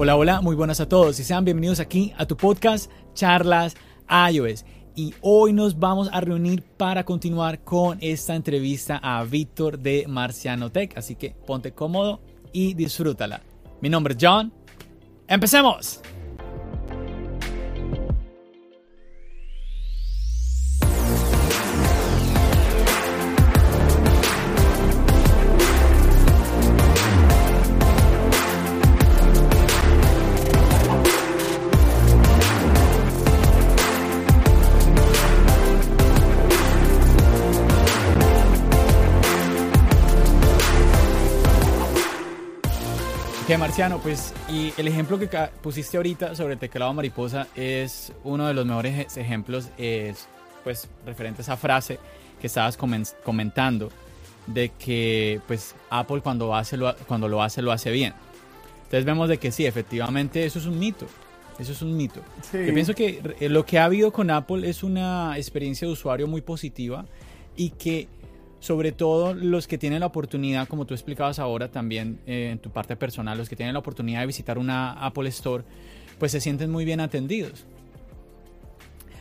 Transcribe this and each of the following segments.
Hola, hola, muy buenas a todos y sean bienvenidos aquí a tu podcast Charlas iOS. Y hoy nos vamos a reunir para continuar con esta entrevista a Víctor de Marciano Tech. Así que ponte cómodo y disfrútala. Mi nombre es John. ¡Empecemos! Que Marciano, pues, y el ejemplo que pusiste ahorita sobre el teclado mariposa es uno de los mejores ejemplos, es, pues, referente a esa frase que estabas comentando de que, pues, Apple cuando, hace lo, cuando lo hace, lo hace bien. Entonces vemos de que sí, efectivamente, eso es un mito. Eso es un mito. Yo pienso que lo que ha habido con Apple es una experiencia de usuario muy positiva y que sobre todo los que tienen la oportunidad, como tú explicabas ahora también eh, en tu parte personal, los que tienen la oportunidad de visitar una Apple Store, pues se sienten muy bien atendidos.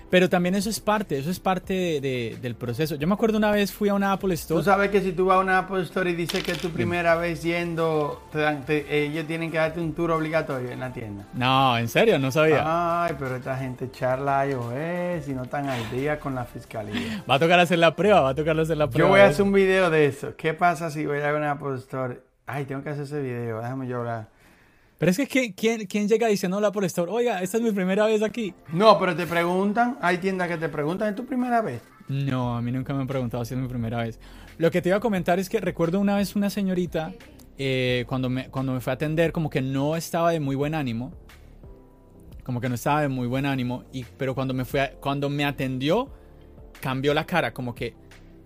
Pero también eso es parte, eso es parte del proceso. Yo me acuerdo una vez fui a una Apple Store. Tú sabes que si tú vas a una Apple Store y dices que es tu primera vez yendo, ellos tienen que darte un tour obligatorio en la tienda. No, en serio, no sabía. Ay, pero esta gente charla iOS y no están al día con la fiscalía. Va a tocar hacer la prueba, va a tocar hacer la prueba. Yo voy a hacer un video de eso. ¿Qué pasa si voy a una Apple Store? Ay, tengo que hacer ese video, déjame hablar. Pero es que ¿quién, quién llega diciendo la por Store? Oiga, esta es mi primera vez aquí. No, pero te preguntan, hay tiendas que te preguntan, ¿es tu primera vez? No, a mí nunca me han preguntado si es mi primera vez. Lo que te iba a comentar es que recuerdo una vez una señorita, eh, cuando, me, cuando me fue a atender, como que no estaba de muy buen ánimo. Como que no estaba de muy buen ánimo. Y, pero cuando me, fue cuando me atendió, cambió la cara, como que...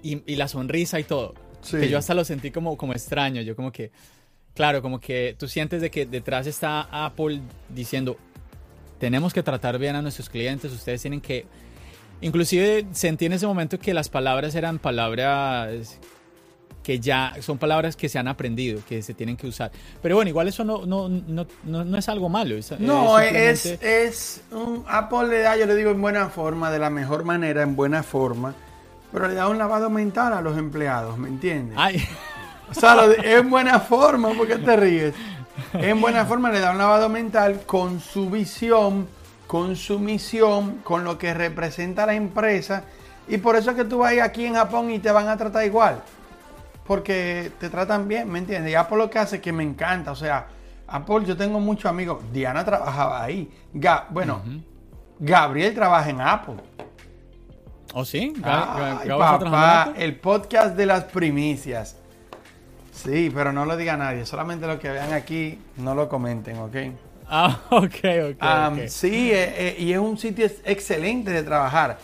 Y, y la sonrisa y todo. Sí. Que yo hasta lo sentí como, como extraño. Yo como que Claro, como que tú sientes de que detrás está Apple diciendo, tenemos que tratar bien a nuestros clientes, ustedes tienen que... Inclusive sentí en ese momento que las palabras eran palabras que ya son palabras que se han aprendido, que se tienen que usar. Pero bueno, igual eso no, no, no, no, es algo malo. no, es, es un Apple le da, yo le digo en buena forma, de la mejor manera, en buena forma, pero le da un lavado mental a los empleados, ¿me entiendes? Ay. O sea, en buena forma, ¿por qué te ríes? En buena forma le da un lavado mental con su visión, con su misión, con lo que representa la empresa. Y por eso es que tú vas aquí en Japón y te van a tratar igual. Porque te tratan bien, ¿me entiendes? Y Apple lo que hace que me encanta. O sea, Apple, yo tengo muchos amigos. Diana trabajaba ahí. bueno, Gabriel trabaja en Apple. ¿Oh, sí? Ay, papá, el podcast de las primicias. Sí, pero no lo diga nadie. Solamente los que vean aquí no lo comenten, ¿ok? Ah, ok, ok. Sí, eh, eh, y es un sitio excelente de trabajar.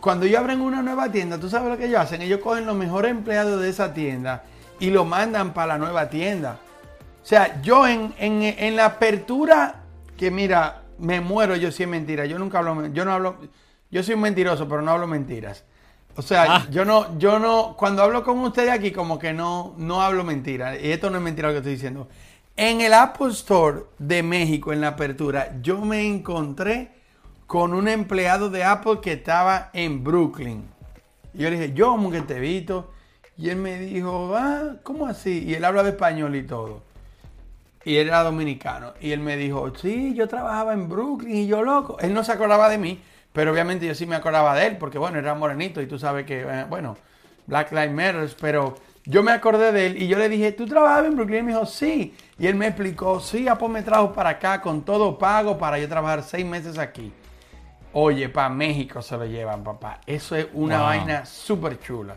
Cuando ellos abren una nueva tienda, ¿tú sabes lo que ellos hacen? Ellos cogen los mejores empleados de esa tienda y lo mandan para la nueva tienda. O sea, yo en, en, la apertura, que mira, me muero yo si es mentira. Yo nunca hablo, yo no hablo, yo soy un mentiroso, pero no hablo mentiras. O sea, ah. yo no, yo no, cuando hablo con ustedes aquí, como que no, no hablo mentira. Y esto no es mentira lo que estoy diciendo. En el Apple Store de México, en la apertura, yo me encontré con un empleado de Apple que estaba en Brooklyn. Y yo le dije, yo como que te visto. Y él me dijo, ah, ¿cómo así? Y él hablaba español y todo. Y él era dominicano. Y él me dijo, sí, yo trabajaba en Brooklyn y yo loco. Él no se acordaba de mí. Pero obviamente yo sí me acordaba de él, porque bueno, era morenito y tú sabes que, eh, bueno, Black Lives Matter, pero yo me acordé de él y yo le dije, ¿tú trabajas en Brooklyn? Y me dijo, sí. Y él me explicó, sí, Apple me trajo para acá con todo pago para yo trabajar seis meses aquí. Oye, para México se lo llevan, papá. Eso es una vaina súper chula.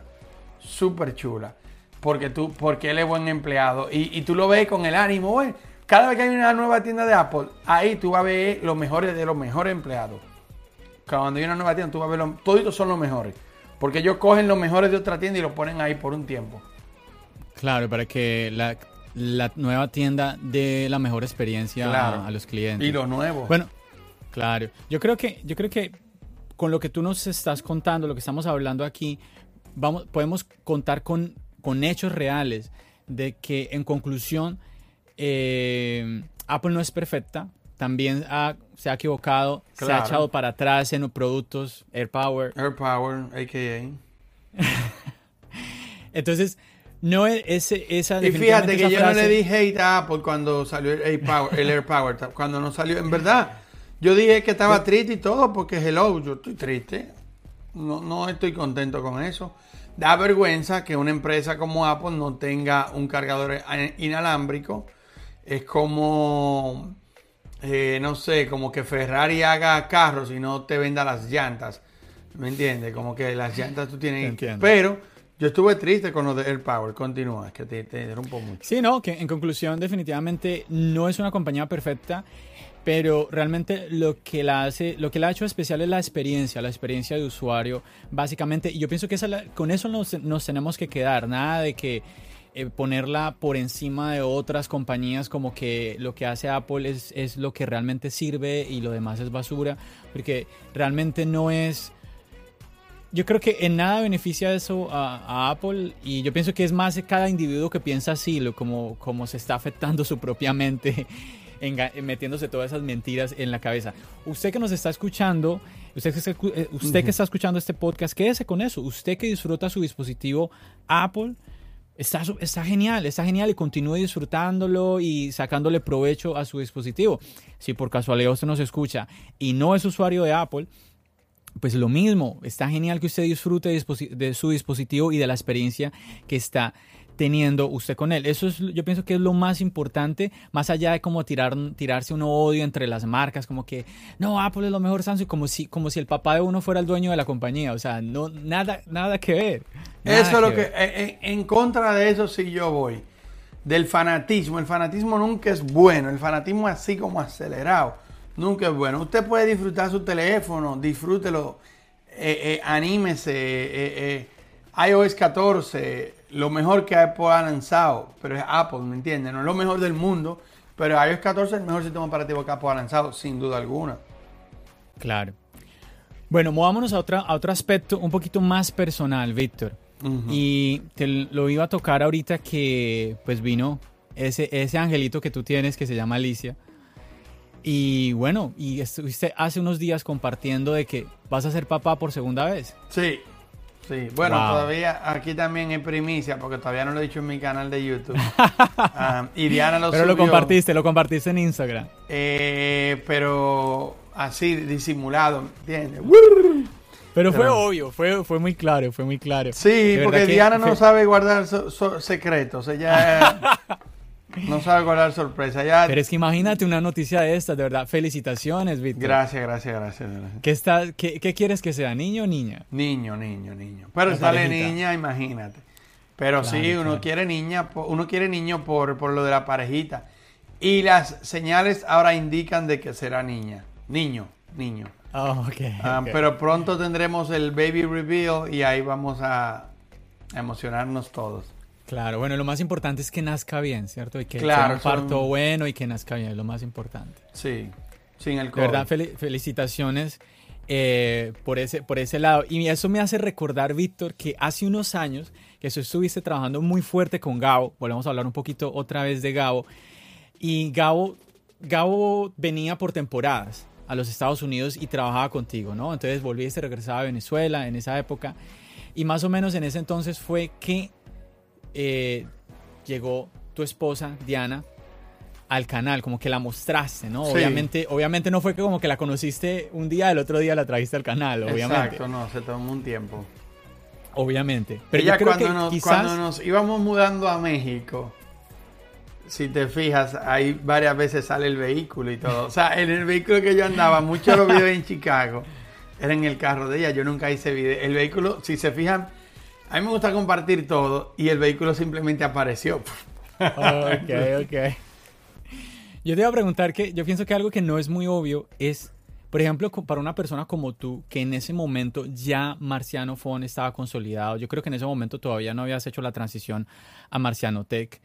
súper chula. Porque, tú, porque él es buen empleado. Y, y tú lo ves con el ánimo, güey. Cada vez que hay una nueva tienda de Apple, ahí tú vas a ver los mejores de los mejores empleados. Cuando hay una nueva tienda, tú vas a ver los, todos son los mejores. Porque ellos cogen los mejores de otra tienda y los ponen ahí por un tiempo. Claro, para que la, la nueva tienda dé la mejor experiencia Claro. a, a los clientes. Y los nuevos. Bueno, claro. Yo creo que, yo creo que con lo que tú nos estás contando, lo que estamos hablando aquí, vamos, podemos contar con, con hechos reales de que, en conclusión, eh, Apple no es perfecta. También ha- se ha equivocado, se ha echado para atrás en los productos AirPower. Air Power, a.k.a. Entonces, no es ese, esa Y fíjate que yo no le dije hate a Apple cuando salió el Air Power, el Air Power, cuando no salió. En verdad, yo dije que estaba triste y todo porque hello, yo estoy triste. No, no estoy contento con eso. Da vergüenza que una empresa como Apple no tenga un cargador inalámbrico. Es como, eh, no sé, como que Ferrari haga carros y no te venda las llantas. ¿Me entiendes? Como que las llantas tú tienes. entiendo. Pero yo estuve triste con lo de Air Power. Continúa, que te, te interrumpo mucho. Sí, no, que en conclusión definitivamente no es una compañía perfecta, pero realmente lo que la hace, lo que la ha hecho especial es la experiencia, la experiencia de usuario, básicamente. Y yo pienso que esa con eso nos, nos tenemos que quedar, nada de que eh, ponerla por encima de otras compañías como que lo que hace Apple es, es lo que realmente sirve y lo demás es basura, porque realmente no es yo creo que en nada beneficia eso a, a Apple y yo pienso que es más cada individuo que piensa así, lo, como, como se está afectando su propia mente, metiéndose todas esas mentiras en la cabeza. Usted que nos está escuchando, usted que eh, usted que está escuchando este podcast, quédese con eso. Usted que disfruta su dispositivo Apple, Está, está genial, está genial y continúe disfrutándolo y sacándole provecho a su dispositivo. Si por casualidad usted nos escucha y no es usuario de Apple, pues lo mismo, está genial que usted disfrute de su dispositivo y de la experiencia que está teniendo usted con él. Eso es, yo pienso que es lo más importante, más allá de como tirar, tirarse un odio entre las marcas, como que, no, Apple es lo mejor Samsung, como si, como si el papá de uno fuera el dueño de la compañía, o sea, no, nada, nada que ver. Nada Eso es lo que. ver. En, en contra de eso sí yo voy. Del fanatismo. El fanatismo nunca es bueno. El fanatismo así como acelerado. Nunca es bueno. Usted puede disfrutar su teléfono, disfrútelo, eh, eh, anímese. eh, eh, iOS 14, lo mejor que Apple ha lanzado, pero es Apple, ¿me entiendes? No es lo mejor del mundo, pero iOS 14 es el mejor sistema operativo que Apple ha lanzado, sin duda alguna. Claro. Bueno, movámonos a, otra, a otro aspecto un poquito más personal, Víctor. Y te lo iba a tocar ahorita que pues vino ese, ese angelito que tú tienes que se llama Alicia. Y bueno, y estuviste hace unos días compartiendo de que vas a ser papá por segunda vez. Sí, sí. Bueno, Wow. todavía aquí también es primicia, porque todavía no lo he dicho en mi canal de YouTube. Ah, y Diana lo Pero lo compartiste, lo compartiste en Instagram. eh, pero así, disimulado, ¿entiendes? Pero fue Pero- obvio, fue, fue muy claro, fue muy claro. Sí, porque que Diana no fue- sabe guardar so- so- secretos. Ella no sabe guardar sorpresas. Ella... Pero es que imagínate una noticia de estas, de verdad. Felicitaciones, Víctor. Gracias, gracias, gracias. gracias. ¿Qué, está, qué, qué quieres que sea, niño o niña? Niño, niño, niño. Pero La sale parejita. niña, imagínate. Pero Claro, sí, uno claro. quiere niña, uno quiere niño por, por lo de la parejita. Y las señales ahora indican de que será niña. Niño, niño. Oh, ok, Ah, ok. Pero pronto tendremos el baby reveal y ahí vamos a, a emocionarnos todos. Claro, bueno, lo más importante es que nazca bien, ¿cierto? Y que Claro, sea un parto son- bueno y que nazca bien, es lo más importante. Sí, sin el De verdad, fel- felicitaciones eh, por, ese, por ese lado. Y eso me hace recordar, Víctor, que hace unos años que tú estuviste trabajando muy fuerte con Gabo. Volvemos a hablar un poquito otra vez de Gabo. Y Gabo, Gabo venía por temporadas a los Estados Unidos y trabajaba contigo, ¿no? Entonces volviste, regresaba a Venezuela en esa época. Y más o menos en ese entonces fue que eh, llegó tu esposa, Diana, al canal, como que la mostraste, ¿no? Sí. Obviamente, obviamente no fue que como que la conociste un día, el otro día la trajiste al canal, obviamente. Exacto, no, se tomó un tiempo. Obviamente. Pero Ella yo creo cuando, que nos, quizás... cuando nos íbamos mudando a México, si te fijas, ahí varias veces sale el vehículo y todo. O sea, en el vehículo que yo andaba, muchos los videos en Chicago, era en el carro de ella. Yo nunca hice video. El vehículo, si se fijan, A mí me gusta compartir todo y el vehículo simplemente apareció. Ok, ok. Yo te iba a preguntar que yo pienso que algo que no es muy obvio es, por ejemplo, para una persona como tú, que en ese momento ya Marciano Phone estaba consolidado, yo creo que en ese momento todavía no habías hecho la transición a Marciano Tech,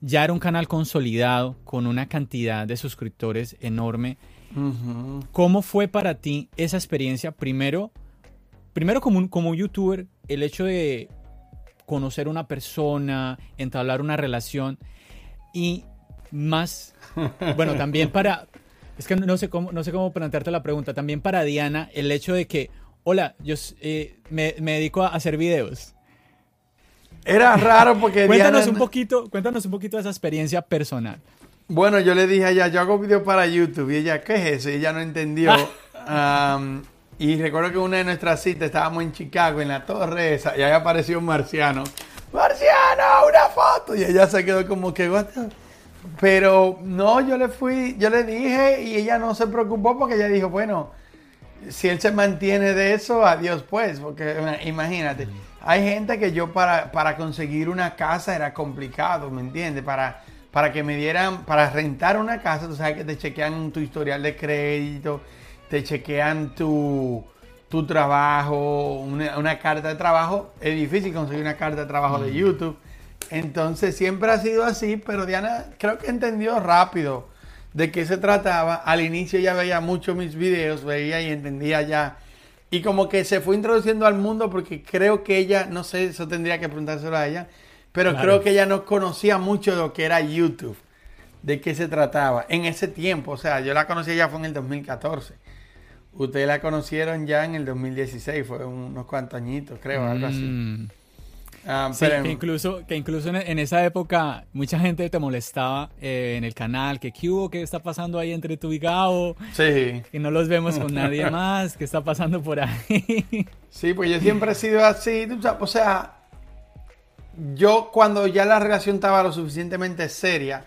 ya era un canal consolidado con una cantidad de suscriptores enorme. Ujú. ¿Cómo fue para ti esa experiencia? Primero, primero como un, como un youtuber, el hecho de conocer una persona, entablar una relación y más, bueno, también para, es que no sé cómo, no sé cómo plantearte la pregunta, también para Diana, el hecho de que, hola, yo eh, me, me dedico a hacer videos. Era raro porque Cuéntanos Diana- un poquito, cuéntanos un poquito de esa experiencia personal. Bueno, yo le dije a ella, yo hago videos para YouTube. Y ella, ¿qué es eso? Y ella no entendió. y recuerdo que una de nuestras citas estábamos en Chicago, en la torre esa, y ahí apareció un marciano. ¡Marciano, una foto! Y ella se quedó como que, "What the-" Pero no, yo le fui, yo le dije y ella no se preocupó porque ella dijo, bueno, si él se mantiene de eso, adiós pues, porque imagínate, hay gente que yo para, para conseguir una casa era complicado, ¿me entiendes? Para, para que me dieran, para rentar una casa, tú sabes que te chequean tu historial de crédito, te chequean tu, tu trabajo, una, una carta de trabajo, es difícil conseguir una carta de trabajo de YouTube. Entonces siempre ha sido así, pero Diana creo que entendió rápido de qué se trataba. Al inicio ya veía mucho mis videos, veía y entendía ya. Y como que se fue introduciendo al mundo porque creo que ella, no sé, eso tendría que preguntárselo a ella, pero Claro. creo que ella no conocía mucho de lo que era YouTube, de qué se trataba en ese tiempo. O sea, yo la conocí ya fue en el 2014. Ustedes la conocieron ya en el 2016, fue unos cuantos añitos, creo, algo así. Mm. Ah, Sí, que incluso, que incluso en, esa época mucha gente te molestaba eh, en el canal, que qué hubo, qué está pasando ahí entre tú y Gabo, sí. que no los vemos con nadie más, qué está pasando por ahí. Sí, pues yo siempre he sido así, o sea, yo cuando ya la relación estaba lo suficientemente seria,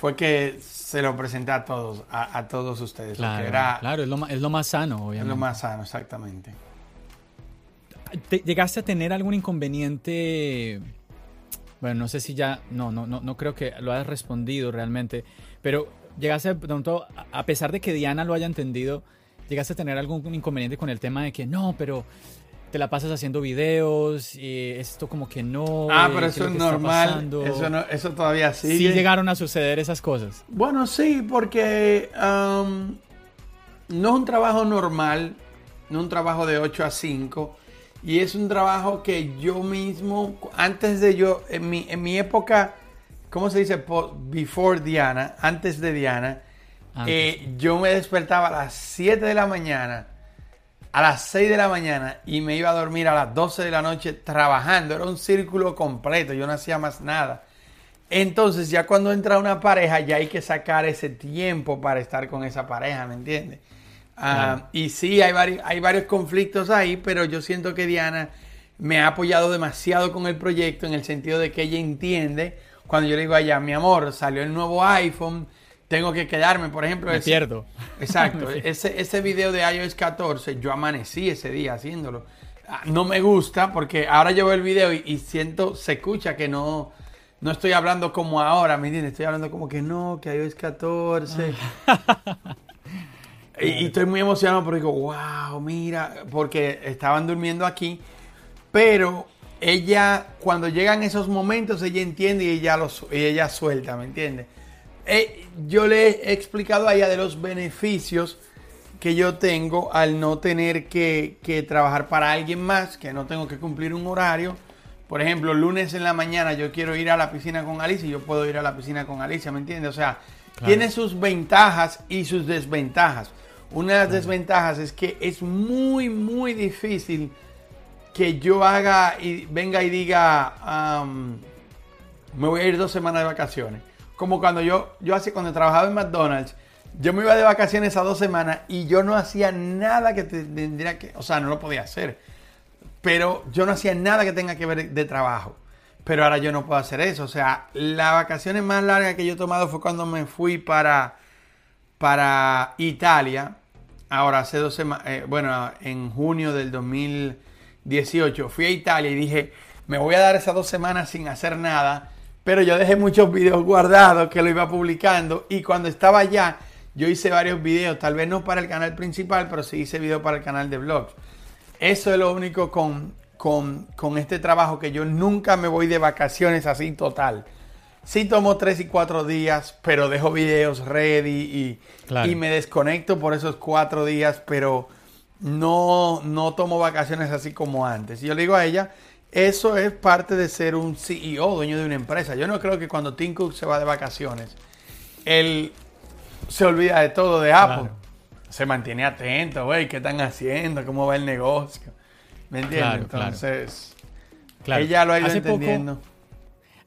fue que se lo presenté a todos, a, a todos ustedes, claro, era claro, es lo, es lo más sano, es obviamente. lo más sano, exactamente. ¿Te- ¿Llegaste a tener algún inconveniente? Bueno, no sé si ya, no, no, no, no creo que lo hayas respondido realmente, pero llegaste de pronto, a pesar de que Diana lo haya entendido, llegaste a tener algún inconveniente con el tema de que no, pero te la pasas haciendo videos y esto como que no. Ah, eh, pero ¿qué eso es normal, eso, no- eso todavía sigue. Sí llegaron a suceder esas cosas. Bueno, sí, porque am, no es un trabajo normal, no es un trabajo de 8 a 5, y es un trabajo que yo mismo, antes de yo, en mi, en mi época, ¿cómo se dice? Before Diana, antes de Diana, Antes. eh, yo me despertaba a las 7 de la mañana, a las 6 de la mañana, y me iba a dormir a las 12 de la noche trabajando, era un círculo completo, yo no hacía más nada. Entonces, ya cuando entra una pareja, ya hay que sacar ese tiempo para estar con esa pareja, ¿me entiendes? Ah, y sí, hay varios, hay varios conflictos ahí, pero yo siento que Diana me ha apoyado demasiado con el proyecto en el sentido de que ella entiende cuando yo le digo a ella, mi amor, salió el nuevo iPhone, tengo que quedarme, por ejemplo. Me ese- pierdo. Exacto, ese, ese video de iOS 14, yo amanecí ese día haciéndolo. Ah, No me gusta porque ahora yo veo el video y, y siento, se escucha que no, no estoy hablando como ahora, ¿me entiendes? Estoy hablando como que no, que iOS 14. y, y estoy muy emocionado porque digo, wow, mira, porque estaban durmiendo aquí, pero ella, cuando llegan esos momentos, ella entiende y ella, los, y ella suelta, ¿me entiendes? Eh, yo le he explicado a ella de los beneficios que yo tengo al no tener que, que trabajar para alguien más, que no tengo que cumplir un horario. Por ejemplo, lunes en la mañana yo quiero ir a la piscina con Alicia y yo puedo ir a la piscina con Alicia, ¿me entiendes? O sea, Claro. tiene sus ventajas y sus desventajas. Una de las desventajas es que es muy, muy difícil que yo haga y venga y diga, me voy a ir dos semanas de vacaciones. Como cuando yo, yo hacía, cuando trabajaba en McDonald's, yo me iba de vacaciones a dos semanas y yo no hacía nada que te- tendría que, o sea, no lo podía hacer. Pero yo no hacía nada que tenga que ver de trabajo. Pero ahora yo no puedo hacer eso. O sea, las vacaciones más largas que yo he tomado fue cuando me fui para, para Italia. Ahora, hace dos semanas, bueno, en junio del 2018, fui a Italia y dije, me voy a dar esas dos semanas sin hacer nada, pero yo dejé muchos videos guardados que lo iba publicando y cuando estaba allá, yo hice varios videos, tal vez no para el canal principal, pero sí hice videos para el canal de vlogs. Eso es lo único con, con, este trabajo que yo nunca me voy de vacaciones así total. Sí tomo tres y cuatro días, pero dejo videos ready y, y me desconecto por esos cuatro días, pero no, no tomo vacaciones así como antes. Y yo le digo a ella, eso es parte de ser un CEO, dueño de una empresa. Yo no creo que cuando Tim Cook se va de vacaciones, él se olvida de todo de Apple. Se mantiene atento, güey, ¿qué están haciendo? ¿Cómo va el negocio? ¿Me entiendes? Entonces, ella lo ha ido entendiendo.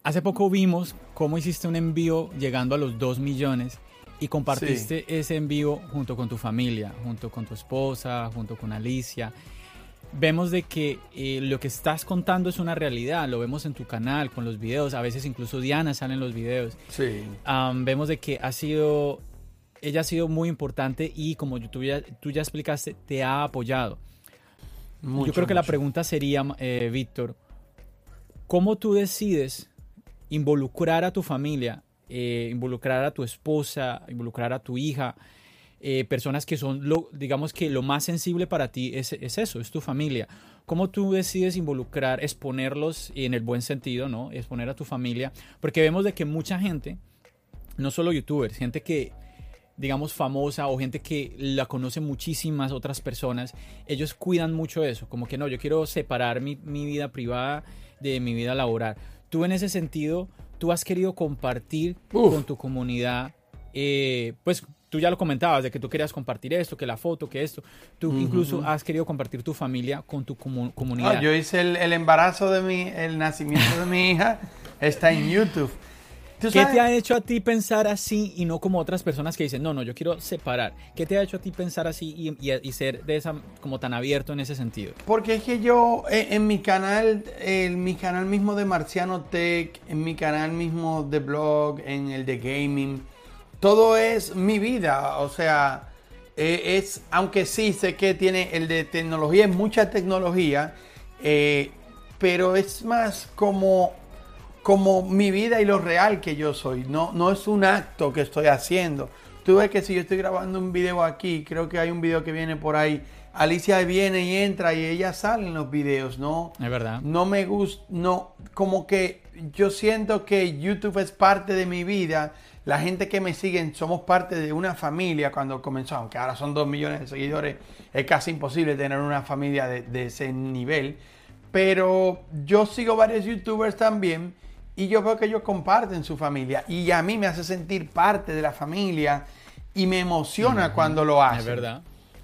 hace poco vimos cómo hiciste un envío llegando a los 2 millones y compartiste ese envío junto con tu familia, junto con tu esposa, junto con Alicia. Vemos de que eh, lo que estás contando es una realidad, lo vemos en tu canal, con los videos, a veces incluso Diana sale en los videos. Sí. vemos de que ha sido, ella ha sido muy importante y como tú ya, tú ya explicaste, te ha apoyado. Yo creo que la pregunta sería, eh, Víctor, ¿cómo tú decides involucrar a tu familia eh, involucrar a tu esposa, involucrar a tu hija, eh, personas que son, lo, digamos que lo más sensible para ti es, eso, es tu familia. ¿Cómo tú decides involucrar, exponerlos en el buen sentido, ¿no? Exponer a tu familia, porque vemos de que mucha gente, no solo youtubers, gente que digamos famosa o gente que la conoce muchísimas otras personas, ellos cuidan mucho eso, como que no, yo quiero separar mi, mi vida privada de mi vida laboral. Tú en ese sentido, tú has querido compartir con tu comunidad, eh, pues tú ya lo comentabas, de que tú querías compartir esto, que la foto, que esto. Tú incluso has querido compartir tu familia con tu comunidad. Yo hice el, embarazo de mi, el nacimiento de mi hija, está en YouTube. ¿Qué te ha hecho a ti pensar así y no como otras personas que dicen, no, no, yo quiero separar? ¿Qué te ha hecho a ti pensar así y, ser de esa, como tan abierto en ese sentido? Porque es que yo eh, en, mi canal, en mi canal mismo de Marciano Tech, en mi canal mismo de blog, en el de gaming, todo es mi vida. O sea, eh, es, aunque sí sé que tiene el de tecnología, es mucha tecnología, eh, pero es más como como mi vida y lo real que yo soy. No, no es un acto que estoy haciendo. Tú ves que si yo estoy grabando un video aquí, creo que hay un video que viene por ahí. Alicia viene y entra y ella sale en los videos, ¿no? Es verdad. No me gusta, no, como que yo siento que YouTube es parte de mi vida. La gente que me siguen somos parte de una familia cuando comenzó, aunque ahora son dos millones de seguidores, es casi imposible tener una familia de, de ese nivel. Pero yo sigo varios youtubers también y yo veo que ellos comparten su familia y a mí me hace sentir parte de la familia y me emociona cuando lo hacen. Es verdad,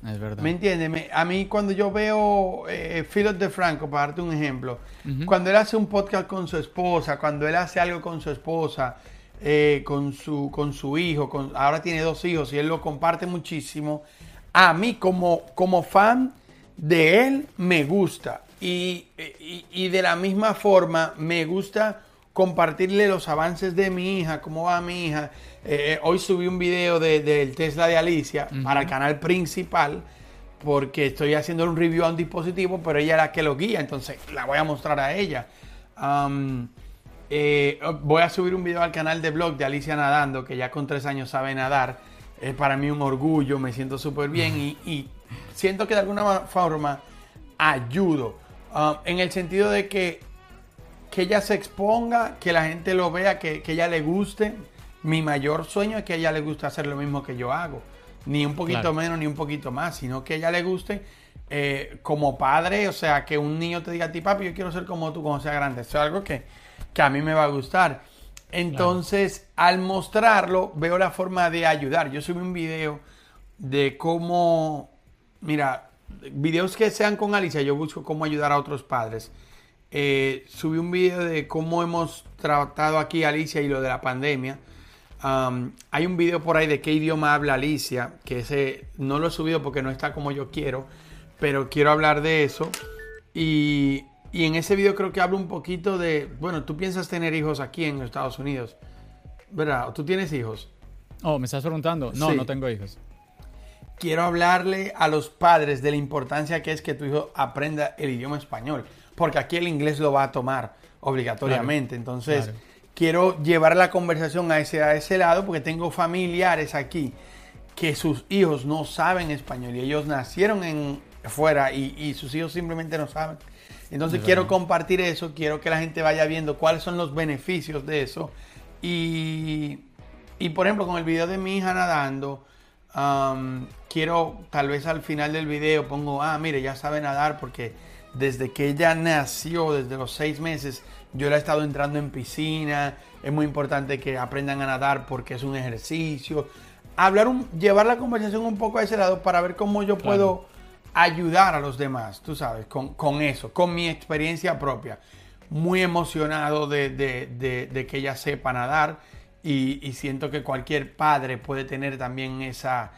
es verdad. ¿Me entiendes? a mí cuando yo veo eh, Philip de Franco, para darte un ejemplo, cuando él hace un podcast con su esposa, cuando él hace algo con su esposa, eh, con, su, con su hijo, con, ahora tiene dos hijos y él lo comparte muchísimo, a mí como, como fan de él me gusta. Y, y, y de la misma forma me gusta compartirle los avances de mi hija, cómo va mi hija. Eh, eh, hoy subí un video del Tesla de Alicia para el canal principal porque estoy haciendo un review a un dispositivo, pero ella es la que lo guía, entonces la voy a mostrar a ella. Eh, voy a subir un video al canal de blog de Alicia Nadando, que ya con tres años sabe nadar. Es para mí un orgullo, me siento súper bien y, siento que de alguna forma ayudo. en el sentido de que que ella se exponga, que la gente lo vea, que, ella le guste. Mi mayor sueño es que a ella le guste hacer lo mismo que yo hago. Ni un poquito menos, ni un poquito más, sino que a ella le guste eh, como padre, o sea, que un niño te diga a ti, papi, yo quiero ser como tú cuando sea grande. Eso es algo que, a mí me va a gustar. Entonces, al mostrarlo, veo la forma de ayudar. Yo subí un video de cómo, mira, videos que sean con Alicia, yo busco cómo ayudar a otros padres eh, subí un video de cómo hemos tratado aquí a Alicia y lo de la pandemia. hay un video por ahí de qué idioma habla Alicia, que ese no lo he subido porque no está como yo quiero, pero quiero hablar de eso. Y, en ese video creo que hablo un poquito de, bueno, tú piensas tener hijos aquí en Estados Unidos, ¿verdad? ¿Tú tienes hijos? Oh, ¿me estás preguntando? No, no tengo hijos. Quiero hablarle a los padres de la importancia que es que tu hijo aprenda el idioma español porque aquí el inglés lo va a tomar obligatoriamente. Entonces, quiero llevar la conversación a ese, a ese lado porque tengo familiares aquí que sus hijos no saben español y ellos nacieron en fuera y, sus hijos simplemente no saben. Entonces quiero compartir eso, quiero que la gente vaya viendo cuáles son los beneficios de eso. Y, y por ejemplo, con el video de mi hija nadando, quiero tal vez al final del video pongo, ah, mire, ya sabe nadar porque desde que ella nació, desde los seis meses, yo le he estado entrando en piscina. Es muy importante que aprendan a nadar porque es un ejercicio. Hablar, un, llevar la conversación un poco a ese lado para ver cómo yo puedo ayudar a los demás, tú sabes, con, eso, con mi experiencia propia. Muy emocionado de, que ella sepa nadar y, siento que cualquier padre puede tener también esa,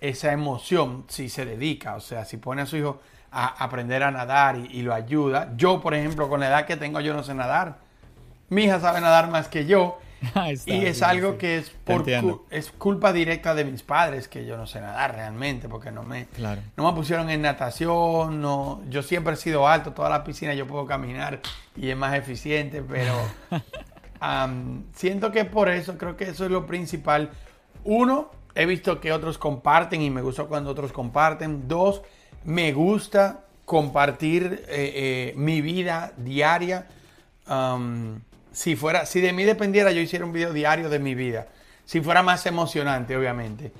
esa emoción si se dedica, o sea, si pone a su hijo a aprender a nadar y, lo ayuda. Yo, por ejemplo, con la edad que tengo, yo no sé nadar. Mi hija sabe nadar más que yo. y es algo que es por es culpa directa de mis padres que yo no sé nadar realmente porque no me no me pusieron en natación no yo siempre he sido alto toda la piscina yo puedo caminar y es más eficiente pero siento que por eso creo que eso es lo principal. Uno he visto que otros comparten y me gusta cuando otros comparten. Dos me gusta compartir eh, eh, mi vida diaria. Si, fuera, si de mí dependiera, yo hiciera un video diario de mi vida. Si fuera más emocionante, obviamente.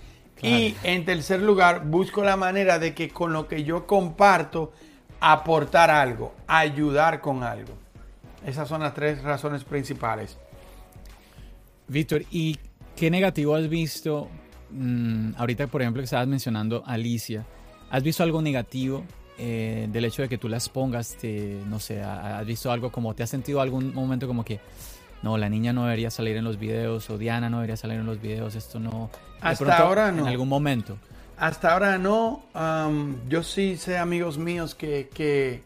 Y en tercer lugar, busco la manera de que con lo que yo comparto, aportar algo, ayudar con algo. Esas son las tres razones principales. Víctor, ¿y qué negativo has visto? Mm, ahorita, por ejemplo, que estabas mencionando Alicia ¿Has visto algo negativo eh, del hecho de que tú las pongas? no sé, ¿has visto algo como, te has sentido algún momento como que, no, la niña no debería salir en los videos o Diana no debería salir en los videos, esto no... Hasta ahora no. En algún momento. Hasta ahora no. yo sí sé amigos míos que, que,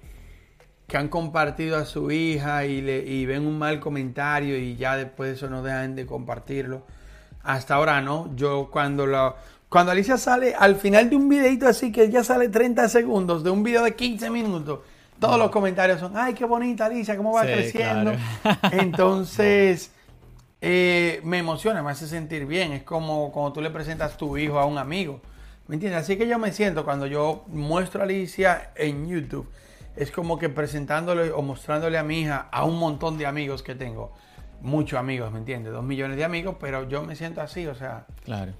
han compartido a su hija y, le, y ven un mal comentario y ya después de eso no dejan de compartirlo. Hasta ahora no. Yo cuando lo cuando Alicia sale al final de un videito así que ya sale 30 segundos de un video de 15 minutos, todos los comentarios son, ay, qué bonita Alicia, cómo va creciendo. Entonces, eh, me emociona, me hace sentir bien. Es como cuando tú le presentas tu hijo a un amigo. ¿Me entiendes? Así que yo me siento cuando yo muestro a Alicia en YouTube. Es como que presentándole o mostrándole a mi hija a un montón de amigos que tengo. Muchos amigos, ¿me entiendes? Dos millones de amigos, pero yo me siento así, o sea. Claro.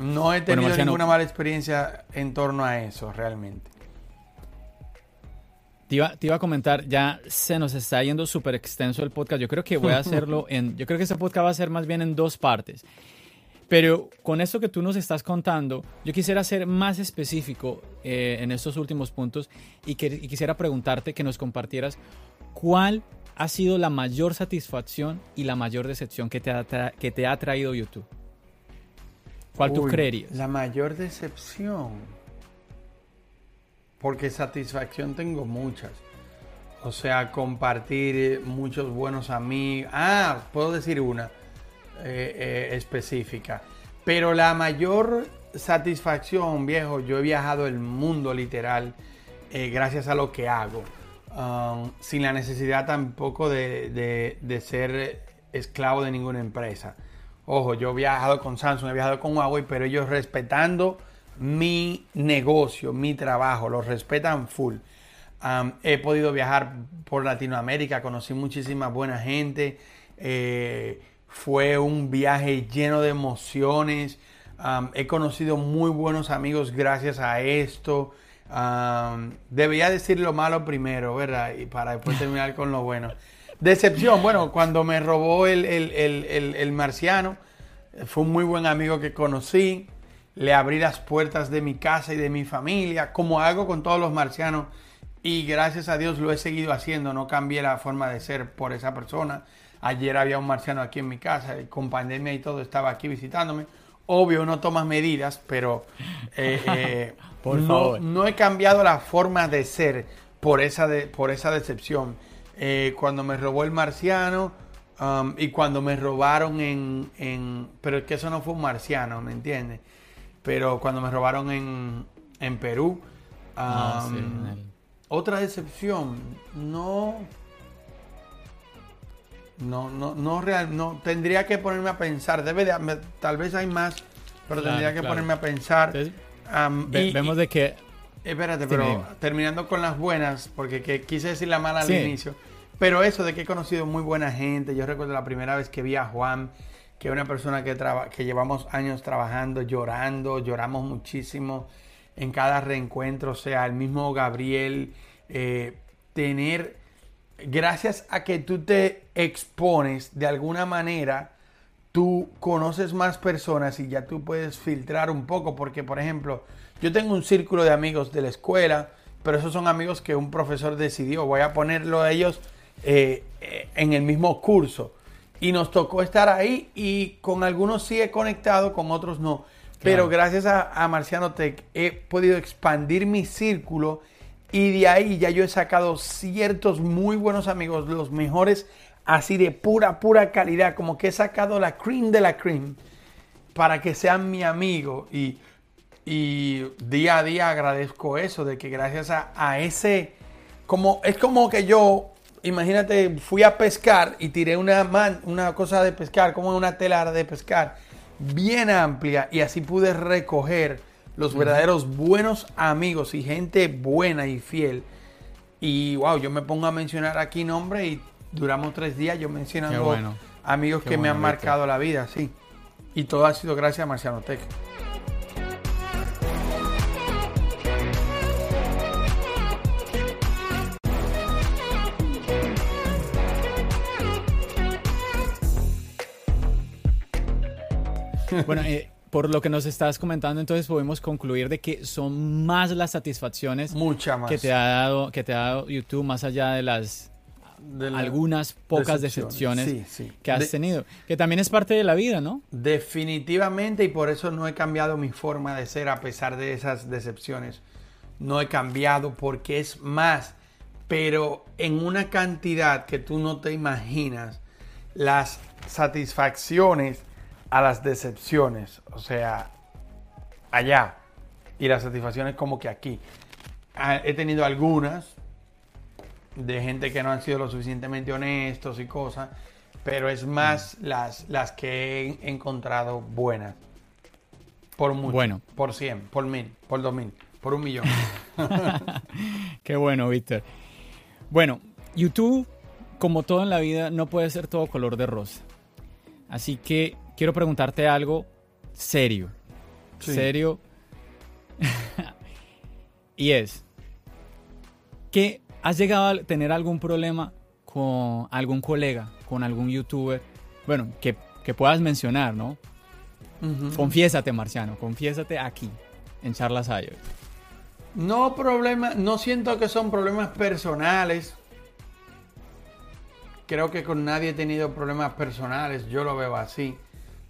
No he tenido ninguna mala experiencia en torno a eso, realmente. Te iba, te iba, a comentar, ya se nos está yendo súper extenso el podcast. Yo creo que voy a hacerlo en. Yo creo que ese podcast va a ser más bien en dos partes. Pero con esto que tú nos estás contando, yo quisiera ser más específico eh, en estos últimos puntos y, que, y quisiera preguntarte que nos compartieras cuál ha sido la mayor satisfacción y la mayor decepción que te ha, que te ha traído YouTube. ¿Cuál tú creerías? La mayor decepción. Porque satisfacción tengo muchas. O sea, compartir muchos buenos amigos. Ah, puedo decir una eh, eh, específica. Pero la mayor satisfacción, viejo, yo he viajado el mundo literal eh, gracias a lo que hago. Um, sin la necesidad tampoco de ser esclavo de ninguna empresa. Ojo, yo he viajado con Samsung, he viajado con Huawei, pero ellos respetando mi negocio, mi trabajo, lo respetan full. he podido viajar por Latinoamérica, conocí muchísima buena gente. Eh, fue un viaje lleno de emociones. he conocido muy buenos amigos gracias a esto. debería decir lo malo primero, ¿verdad? Y para después terminar con lo bueno. Decepción, bueno, cuando me robó el, el, marciano, fue un muy buen amigo que conocí, le abrí las puertas de mi casa y de mi familia, como hago con todos los marcianos, y gracias a Dios lo he seguido haciendo, no cambié la forma de ser por esa persona. Ayer había un marciano aquí en mi casa, y con pandemia y todo estaba aquí visitándome. Obvio, no tomas medidas, pero eh, eh, no, no, he cambiado la forma de ser por esa, de, por esa decepción. Eh, cuando me robó el marciano um, y cuando me robaron en, en, Pero es que eso no fue un marciano, ¿me entiendes? Pero cuando me robaron en, en Perú. Ah, um, otra decepción, no. No, no, no, real, no, tendría que ponerme a pensar, debe de, tal vez hay más, pero Claro, tendría que claro. ponerme a pensar. Entonces, Am, ve- y- vemos y- de que Espérate, pero terminando con las buenas, porque que quise decir la mala al inicio. Pero eso de que he conocido muy buena gente. Yo recuerdo la primera vez que vi a Juan, que es una persona que, traba- que llevamos años trabajando, llorando, lloramos muchísimo en cada reencuentro. O sea, el mismo Gabriel, eh, tener, gracias a que tú te expones de alguna manera, tú conoces más personas y ya tú puedes filtrar un poco, porque por ejemplo, yo tengo un círculo de amigos de la escuela, pero esos son amigos que un profesor decidió, voy a ponerlo a ellos eh, eh, en el mismo curso. Y nos tocó estar ahí y con algunos sí he conectado, con otros no. Pero gracias a, a Marciano Tech he podido expandir mi círculo y de ahí ya yo he sacado ciertos muy buenos amigos, los mejores así de pura, pura calidad, como que he sacado la cream de la cream para que sean mi amigo y, y día a día agradezco eso, de que gracias a, a ese, como es como que yo, imagínate, fui a pescar y tiré una, man- una cosa de pescar, como una tela de pescar, bien amplia y así pude recoger los verdaderos buenos amigos y gente buena y fiel. Y wow, yo me pongo a mencionar aquí nombres y duramos tres días yo mencionando bueno. amigos Qué que me han marcado la vida, sí. Y todo ha sido gracias a Marciano Tech. Bueno, eh, por lo que nos estás comentando, entonces podemos concluir de que son más las satisfacciones Mucha más. que te ha dado que te ha dado YouTube más allá de las De la- algunas pocas decepciones, Sí, sí. que has De- tenido, que también es parte de la vida, ¿no? Definitivamente y por eso no he cambiado mi forma de ser a pesar de esas decepciones. No he cambiado porque es más, pero en una cantidad que tú no te imaginas las satisfacciones a las decepciones. O sea, allá. Y las satisfacciones como que aquí. Ah, He tenido algunas de gente que no han sido lo suficientemente honestos y cosas, pero es más las, las que he encontrado buenas. Por mucho. Bueno. Por 100, por mil, por dos mil, por un millón. Qué bueno, Víctor. Bueno, YouTube, como todo en la vida, no puede ser todo color de rosa. Así que quiero preguntarte algo serio. Sí. Serio. y es, ¿que has llegado a tener algún problema con algún colega, con algún youtuber? Bueno, que, que puedas mencionar, ¿no? Ujú. Confiésate, Marciano, confiésate aquí, en Charlas Ayo. No problema, no siento que son problemas personales. Creo que con nadie he tenido problemas personales, yo lo veo así.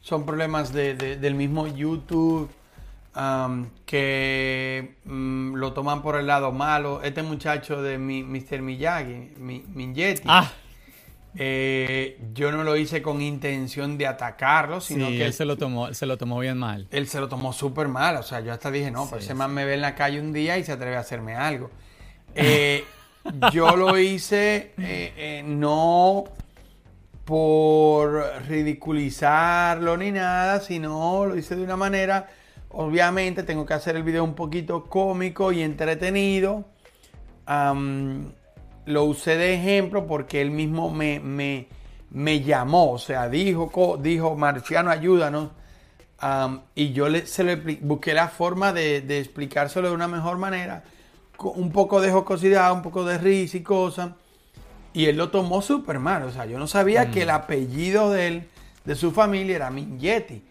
Son problemas de- de- del mismo YouTube que mm, lo toman por el lado malo. Este muchacho de mi, Mr. Miyagi, mi, Ah, eh, yo no lo hice con intención de atacarlo, sino sí, que él se lo tomó, se lo tomó bien mal. él se lo tomó súper mal. O sea, yo hasta dije, no, pues Sí, ese man me ve en la calle un día y se atreve a hacerme algo. Eh, yo lo hice eh, no por ridiculizarlo ni nada, sino lo hice de una manera, obviamente tengo que hacer el video un poquito cómico y entretenido. Lo usé de ejemplo porque él mismo me, me, me llamó, o sea, dijo, dijo, Marciano, ayúdanos. Y yo le, se lo busqué la forma de, de explicárselo de una mejor manera, un poco de jocosidad, un poco de risa y cosas. Y él lo tomó súper mal. O sea, yo no sabía que el apellido de él, de su familia, era Mingetti.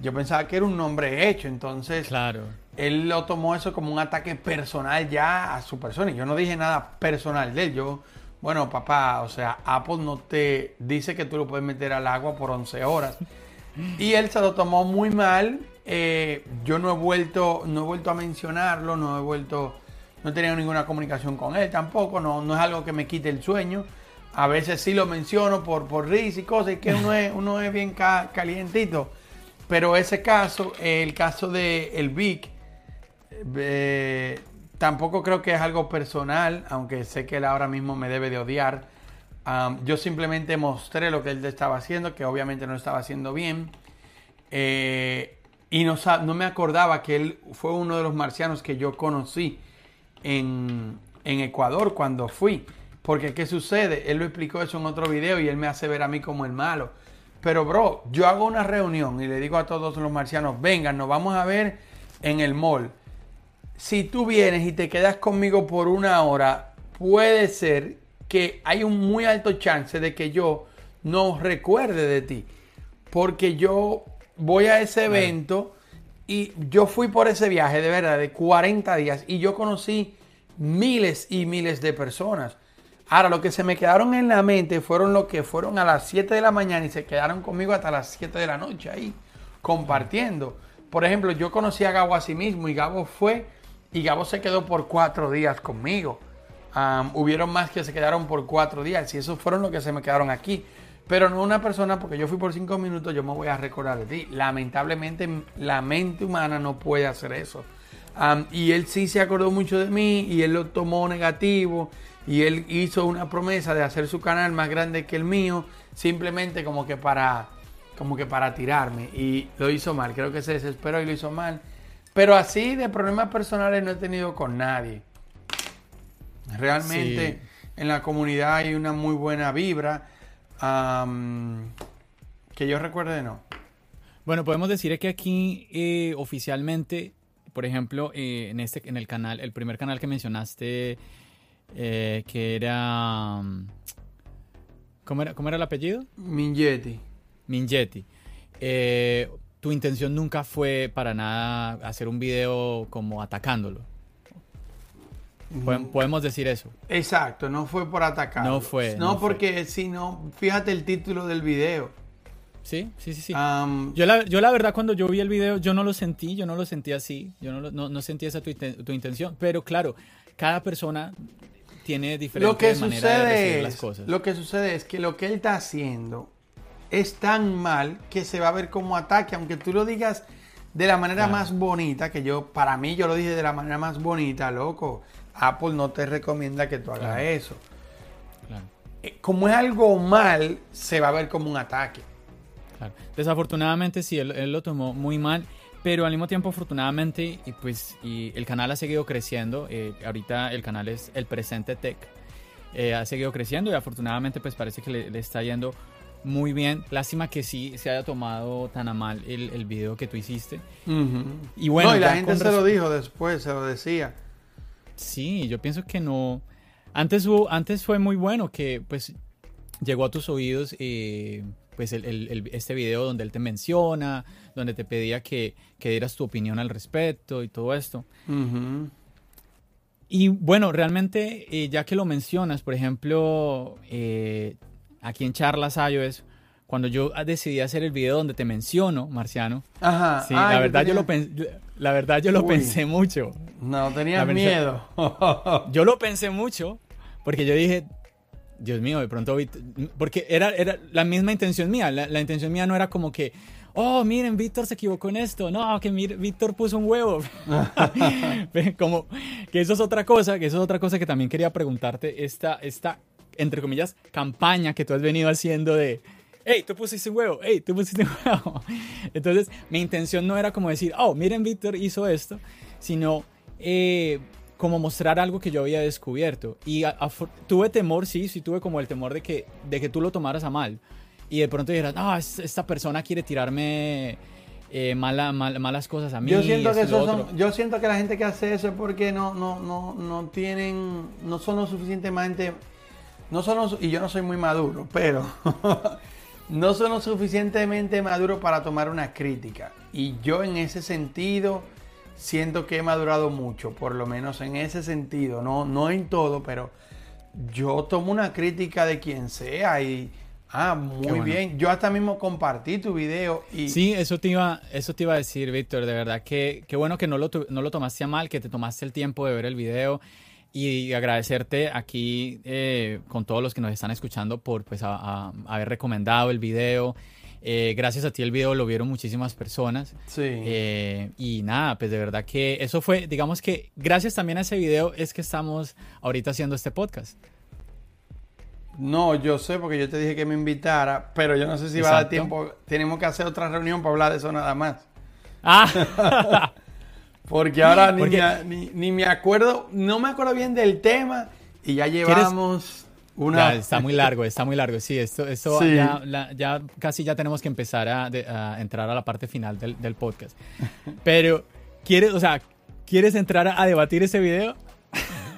Yo pensaba que era un nombre hecho. Entonces, Claro. él lo tomó eso como un ataque personal ya a su persona. Y yo no dije nada personal de él. Yo, bueno, papá, o sea, Apple no te dice que tú lo puedes meter al agua por 11 horas. Y él se lo tomó muy mal. Eh, yo no he vuelto, no he vuelto a mencionarlo, no he vuelto, no he ninguna comunicación con él tampoco. No, no es algo que me quite el sueño. A veces sí lo menciono por, por risa y cosas, y que uno es, uno es bien ca- calientito. Pero ese caso, el caso de el Vic, eh, tampoco creo que es algo personal, aunque sé que él ahora mismo me debe de odiar. Yo simplemente mostré lo que él estaba haciendo, que obviamente no estaba haciendo bien. Eh, y no, no me acordaba que él fue uno de los marcianos que yo conocí en, en Ecuador cuando fui. Porque, ¿qué sucede? Él lo explicó eso en otro video y él me hace ver a mí como el malo. Pero, bro, yo hago una reunión y le digo a todos los marcianos, vengan, nos vamos a ver en el mall. Si tú vienes y te quedas conmigo por una hora, puede ser que hay un muy alto chance de que yo no recuerde de ti. Porque yo voy a ese evento y yo fui por ese viaje de verdad de 40 días y yo conocí miles y miles de personas. Ahora, lo que se me quedaron en la mente fueron los que fueron a las 7 de la mañana y se quedaron conmigo hasta las 7 de la noche ahí, compartiendo. Por ejemplo, yo conocí a Gabo a sí mismo y Gabo fue y Gabo se quedó por cuatro días conmigo. Hubieron más que se quedaron por cuatro días y esos fueron los que se me quedaron aquí. Pero no una persona, porque yo fui por cinco minutos, yo me voy a recordar de ti. Lamentablemente, la mente humana no puede hacer eso. Y él sí se acordó mucho de mí y él lo tomó negativo y él hizo una promesa de hacer su canal más grande que el mío, simplemente como que para, como que para tirarme. Y lo hizo mal, creo que se desesperó y lo hizo mal. Pero así de problemas personales no he tenido con nadie. Realmente Sí. en la comunidad hay una muy buena vibra. Am, que yo recuerde, no. Bueno, podemos decir que aquí eh, oficialmente, por ejemplo, eh, en este, en el canal, el primer canal que mencionaste, eh, que era, ¿cómo era, cómo era el apellido? Mingetti. Mingetti. Eh, tu intención nunca fue para nada hacer un video como atacándolo. Podem- Podemos decir eso. Exacto, no fue por atacar. No fue, No, porque si no, fíjate el título del video. Sí, sí, sí, sí. Am, Yo la, yo la verdad cuando yo vi el video yo no lo sentí, yo no lo sentí así, yo no, lo- no, no sentí esa tu, tu intención, pero claro, cada persona tiene diferente lo que manera de recibir las cosas. lo que sucede es que lo que él está haciendo es tan mal que se va a ver como ataque, aunque tú lo digas de la manera Claro. más bonita, que yo, para mí yo lo dije de la manera más bonita, loco. Apple no te recomienda que tú hagas Claro. eso. Claro, Eh, Como es algo mal, se va a ver como un ataque. claro. Desafortunadamente sí, él, él lo tomó muy mal, pero al mismo tiempo afortunadamente y pues y el canal ha seguido creciendo. eh, ahorita el canal es El Presente Tech. eh, ha seguido creciendo y afortunadamente pues parece que le, le está yendo muy bien. Lástima que sí se haya tomado tan a mal el, el video que tú hiciste. Y bueno, no, y la gente se lo dijo después, se lo decía. Sí, yo pienso que no. Antes, hubo- antes fue muy bueno que pues llegó a tus oídos eh, pues el- el- el- este video donde él te menciona, donde te pedía que, que dieras tu opinión al respecto y todo esto. Y bueno, realmente eh, ya que lo mencionas, por ejemplo, eh, aquí en Charlas iOS, cuando yo decidí hacer el video donde te menciono, Marciano, Ajá. sí, Ay, la verdad yo lo pensé, la verdad yo lo Uy. pensé mucho. No, verdad- miedo. Yo lo pensé mucho porque yo dije, Dios mío, de pronto, porque era, era la misma intención mía. La, la intención mía no era como que, oh, miren, Víctor se equivocó en esto. No, que mire, Víctor puso un huevo. como que eso es otra cosa, que eso es otra cosa que también quería preguntarte. Esta, esta, entre comillas, campaña que tú has venido haciendo de, hey, tú pusiste un huevo, hey, tú pusiste un huevo. Entonces, mi intención no era como decir, oh, miren, Víctor hizo esto, sino eh, como mostrar algo que yo había descubierto. Y a- tuve temor, sí, sí tuve como el temor de que, de que tú lo tomaras a mal. Y de pronto dijeras, es- esta persona quiere tirarme eh, mala- mal- malas cosas a mí. Yo siento que esos son- otro". yo siento que la gente que hace eso es porque no, no, no, no tienen, no son lo suficientemente, no son y yo no soy muy maduro, pero no son lo suficientemente maduros para tomar una crítica. Y yo en ese sentido siento que he madurado mucho, por lo menos en ese sentido, no, no en todo, pero yo tomo una crítica de quien sea y ah, muy bueno. bien. Yo hasta mismo compartí tu video y Sí, eso te iba, eso te iba a decir, Víctor, de verdad que qué bueno que no lo, no lo tomaste a mal, que te tomaste el tiempo de ver el video y agradecerte aquí eh, con todos los que nos están escuchando por pues a- a- haber recomendado el video Eh, gracias a ti el video lo vieron muchísimas personas. Sí. Eh, y nada, pues de verdad que eso fue, digamos que gracias también a ese video es que estamos ahorita haciendo este podcast. No, yo sé porque yo te dije que me invitara, pero yo no sé si va a dar tiempo. Tenemos que hacer otra reunión para hablar de eso nada más. Ah. porque ahora ni, Ni, me acuerdo, no me acuerdo bien del tema y ya llevamos una... está muy largo, está muy largo. Sí, esto, esto Ya, casi ya tenemos que empezar a, entrar a la parte final del, del podcast. Pero, ¿quieres, o sea, ¿quieres entrar a debatir ese video?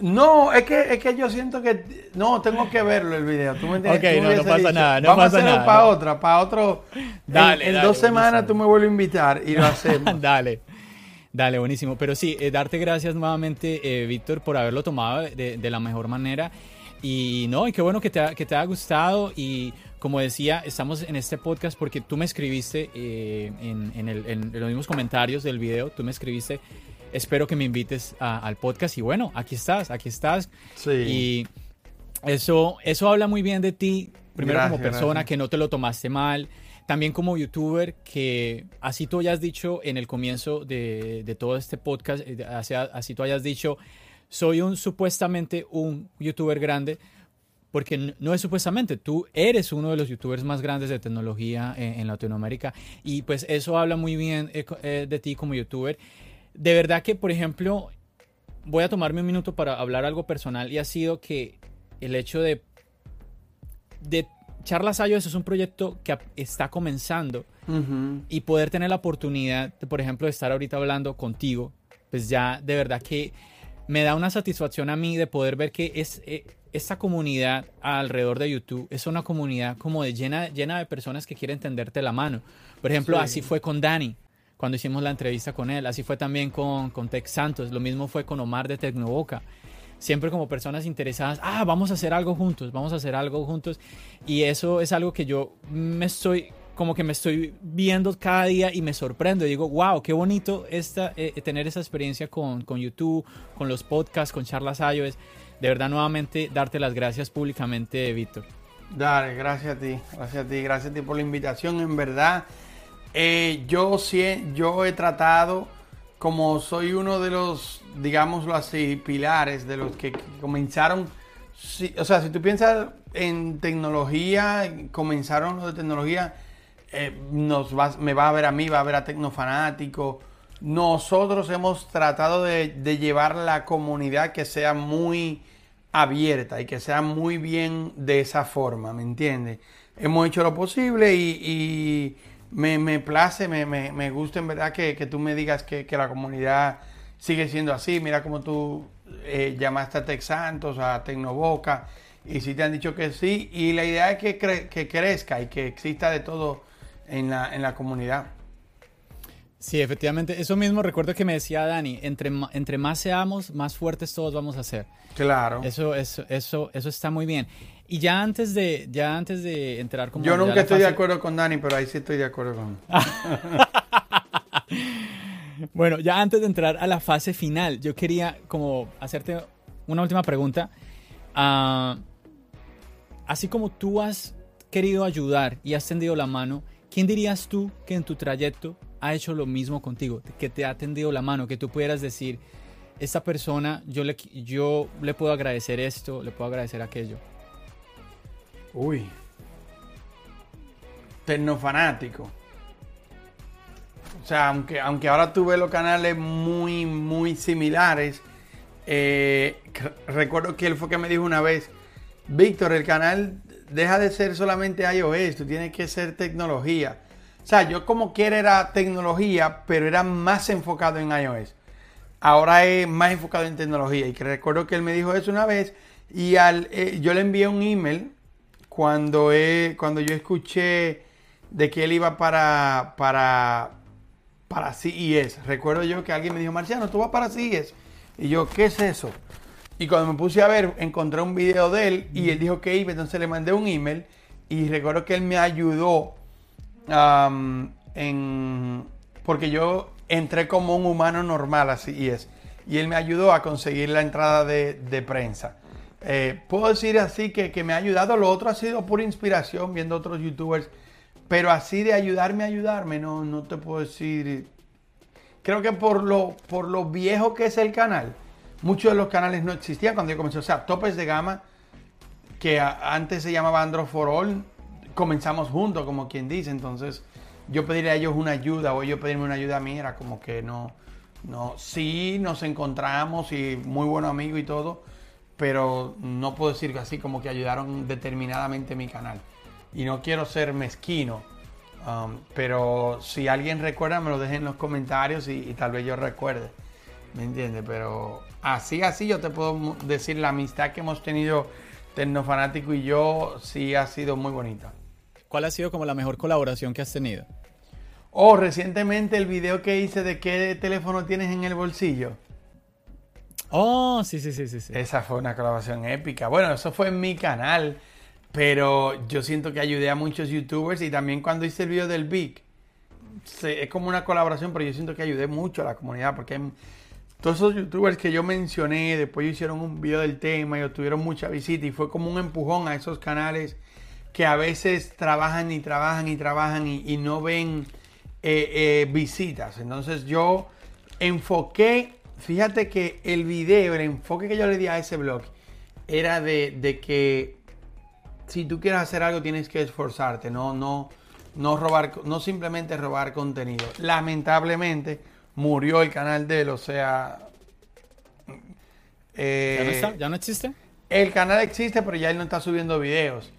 No, es que, es que yo siento que. No, tengo que verlo el video. ¿Tú me entiendes? Ok, no, no pasa nada. No Vamos pasa a hacerlo para otra, para otro. Dale. En, dos semanas tú me vuelves a invitar y lo hacemos. dale. Dale, buenísimo. Pero sí, eh, darte gracias nuevamente, eh, Víctor, por haberlo tomado de, de, la mejor manera. Y no, y qué bueno que te, que te haya gustado. Y como decía, estamos en este podcast porque tú me escribiste eh, en, en, el, en los mismos comentarios del video, tú me escribiste espero que me invites al podcast y bueno, aquí estás, aquí estás. Sí. Y eso, eso habla muy bien de ti, primero como persona, que no te lo tomaste mal, también como youtuber, que así tú hayas dicho en el comienzo de, de todo este podcast, eh, así, así, tú hayas dicho, soy un supuestamente un youtuber grande, porque no es supuestamente, tú eres uno de los youtubers más grandes de tecnología en, Latinoamérica. Y pues eso habla muy bien eh, eh, de ti como youtuber. De verdad que, por ejemplo, voy a tomarme un minuto para hablar algo personal y ha sido que el hecho de, de Charlas Ayos es un proyecto que está comenzando y poder tener la oportunidad, de, por ejemplo, de estar ahorita hablando contigo, pues ya de verdad que me da una satisfacción a mí de poder ver que es, eh, esta comunidad alrededor de YouTube es una comunidad como de llena, llena de personas que quieren tenderte la mano. Por ejemplo, así fue con Dani cuando hicimos la entrevista con él. Así fue también con, con Tex Santos. Lo mismo fue con Omar de Tecnoboca. Siempre como personas interesadas, ah, vamos a hacer algo juntos, vamos a hacer algo juntos. Y eso es algo que yo me estoy, como que me estoy viendo cada día y me sorprendo. digo, wow, qué bonito esta, eh, tener esa experiencia con, con, YouTube, con los podcasts, con charlas iOS. De verdad, nuevamente, darte las gracias públicamente, Víctor. Dale, gracias a ti, gracias a ti, gracias a ti por la invitación. En verdad, eh, yo, yo he tratado, como soy uno de los, digámoslo así, pilares de los que comenzaron, o sea, si tú piensas en tecnología, comenzaron los de tecnología, eh, nos me va a ver a mí, va a ver a Tecnofanático. Nosotros hemos tratado de, llevar la comunidad que sea muy abierta y que sea muy bien de esa forma, ¿me entiendes? Hemos hecho lo posible y me, me place, me, me, me, gusta en verdad que, que tú me digas que, que, la comunidad sigue siendo así. Mira como tú eh, llamaste a Tex Santos, a Tecnoboca, y sí te han dicho que sí. Y la idea es que, que crezca y que exista de todo en la, en la comunidad. Sí, efectivamente. Eso mismo recuerdo que me decía Dani, entre, entre más seamos, más fuertes todos vamos a ser. Claro. Eso, eso, eso, eso está muy bien. Y ya antes de, ya antes de entrar como... Yo nunca estoy de acuerdo con Dani, pero ahí sí estoy de acuerdo con... bueno, ya antes de entrar a la fase final, yo quería como hacerte una última pregunta. Ah, así como tú has querido ayudar y has tendido la mano, ¿quién dirías tú que en tu trayecto ha hecho lo mismo contigo? Que te ha tendido la mano, que tú pudieras decir, esta persona, yo le, yo le puedo agradecer esto, le puedo agradecer aquello. Uy. Tecnofanático. O sea, aunque, aunque ahora tú ves los canales muy, muy similares, eh, recuerdo que él fue que me dijo una vez, Víctor, el canal deja de ser solamente iOS, tú tienes que ser tecnología. O sea, yo como quiera era tecnología, pero era más enfocado en iOS. Ahora es más enfocado en tecnología. Y que recuerdo que él me dijo eso una vez y al, eh, yo le envié un email cuando, cuando yo escuché de que él iba para, para, para CES. Recuerdo yo que alguien me dijo, Marciano, tú vas para CES. Y yo, ¿qué es eso? Y cuando me puse a ver, encontré un video de él y él dijo que iba, entonces le mandé un email y recuerdo que él me ayudó en, porque yo entré como un humano normal a CES y él me ayudó a conseguir la entrada de, de prensa. Eh, puedo decir así que, me ha ayudado. Lo otro ha sido pura inspiración viendo otros youtubers Pero así de ayudarme ayudarme, no, no te puedo decir. Creo que por lo, por lo viejo que es el canal, muchos de los canales no existían cuando yo comencé. O sea, topes de gama, que antes se llamaba Android for All, comenzamos juntos, como quien dice. Entonces, yo pedirle a ellos una ayuda o ellos pedirme una ayuda a mí era como que no. No, sí nos encontramos y muy buen amigo y todo, pero no puedo decir así como que ayudaron determinadamente mi canal. Y no quiero ser mezquino, um, pero si alguien recuerda me lo dejen en los comentarios y, tal vez yo recuerde, ¿me entiendes? Pero así, así yo te puedo decir la amistad que hemos tenido Tecnofanático y yo sí ha sido muy bonita. ¿Cuál ha sido como la mejor colaboración que has tenido? Oh, recientemente el video que hice de qué teléfono tienes en el bolsillo. Oh, sí, sí, sí, sí, sí. Esa fue una colaboración épica. Bueno, eso fue en mi canal, pero yo siento que ayudé a muchos youtubers y también cuando hice el video del Big, es como una colaboración, pero yo siento que ayudé mucho a la comunidad porque todos esos youtubers que yo mencioné, después hicieron un video del tema y obtuvieron mucha visita y fue como un empujón a esos canales que a veces trabajan y trabajan y trabajan y no ven eh, eh, visitas. Entonces yo enfoqué, fíjate que el video, el enfoque que yo le di a ese blog era de, que si tú quieres hacer algo tienes que esforzarte, no, no, no robar, no simplemente robar contenido. Lamentablemente murió el canal de él, o sea... Eh, ¿Ya, no existe? El canal existe, pero ya él no está subiendo videos.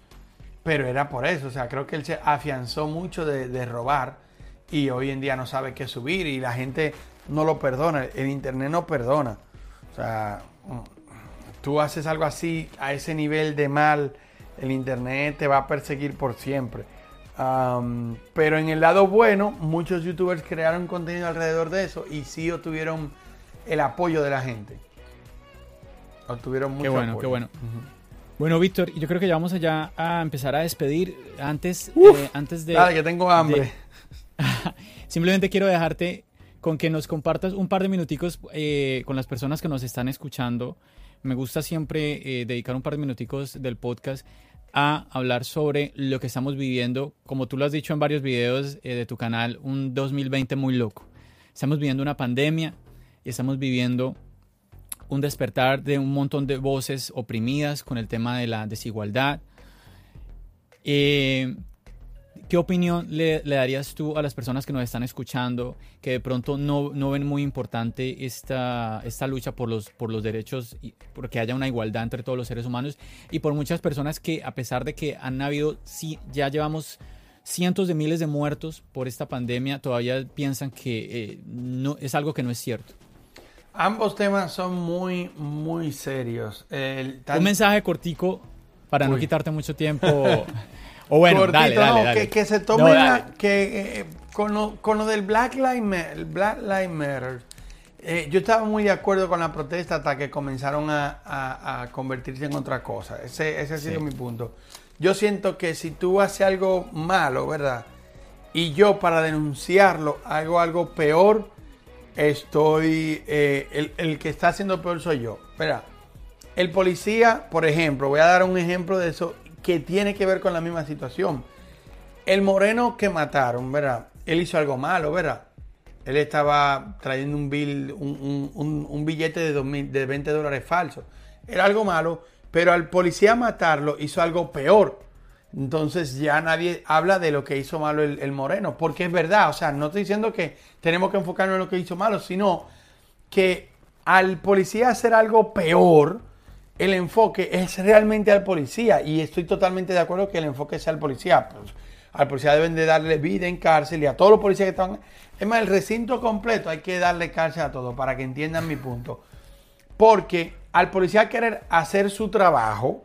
Pero era por eso, o sea, creo que él se afianzó mucho de, de robar y hoy en día no sabe qué subir y la gente no lo perdona, el internet no perdona. O sea, tú haces algo así a ese nivel de mal, el internet te va a perseguir por siempre. pero en el lado bueno, muchos youtubers crearon contenido alrededor de eso y sí obtuvieron el apoyo de la gente. Obtuvieron mucho Qué bueno, qué bueno. Bueno, Víctor, yo creo que ya vamos allá a empezar a despedir. Antes, eh, antes de. Dale, que tengo hambre. Simplemente quiero dejarte con que nos compartas un par de minuticos eh, con las personas que nos están escuchando. Me gusta siempre eh, dedicar un par de minuticos del podcast a hablar sobre lo que estamos viviendo, como tú lo has dicho en varios videos eh, de tu canal, un 2020 muy loco. Estamos viviendo una pandemia y estamos viviendo un despertar de un montón de voces oprimidas con el tema de la desigualdad. ¿Qué opinión le, darías tú a las personas que nos están escuchando, que de pronto no, no ven muy importante esta, esta lucha por los, por los derechos, y porque haya una igualdad entre todos los seres humanos, y por muchas personas que a pesar de que han habido, sí, ya llevamos cientos de miles de muertos por esta pandemia, todavía piensan que eh, no, es algo que no es cierto? Ambos temas son muy, muy serios. Un mensaje cortico para no quitarte mucho tiempo. O bueno, dale, dale, Que, se tome que eh, con, lo, del Black Lives Matter, Black Matter eh, yo estaba muy de acuerdo con la protesta hasta que comenzaron a, convertirse en otra cosa. Ese, ese ha sido mi punto. Yo siento que si tú haces algo malo, ¿verdad? Y yo para denunciarlo hago algo peor, estoy... Eh, el, el, que está haciendo peor soy yo. ¿verdad? El policía, por ejemplo, voy a dar un ejemplo de eso que tiene que ver con la misma situación. El moreno que mataron, ¿verdad? Él hizo algo malo, ¿verdad? Él estaba trayendo un, bill, un, billete de, de 20 dólares falso. Era algo malo, pero al policía matarlo hizo algo peor. Entonces ya nadie habla de lo que hizo malo el, el, moreno, porque es verdad, o sea, no estoy diciendo que tenemos que enfocarnos en lo que hizo malo, sino que al policía hacer algo peor, el enfoque es realmente al policía y estoy totalmente de acuerdo que el enfoque sea al policía. Pues, al policía deben de darle vida en cárcel y a todos los policías que están... Es más, el recinto completo hay que darle cárcel a todos para que entiendan mi punto. Porque al policía querer hacer su trabajo,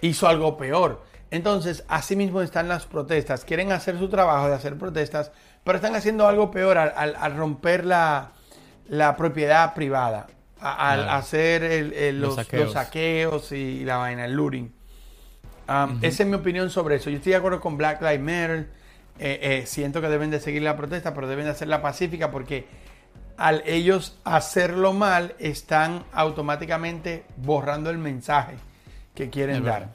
hizo algo peor. Entonces, así mismo están las protestas. Quieren hacer su trabajo de hacer protestas, pero están haciendo algo peor al, romper la, la propiedad privada al hacer los, saqueos. y la vaina, el looting. Um, esa es mi opinión sobre eso. Yo estoy de acuerdo con Black Lives Matter. Eh, eh, siento que deben de seguir la protesta, pero deben de hacerla pacífica porque al ellos hacerlo mal están automáticamente borrando el mensaje que quieren dar.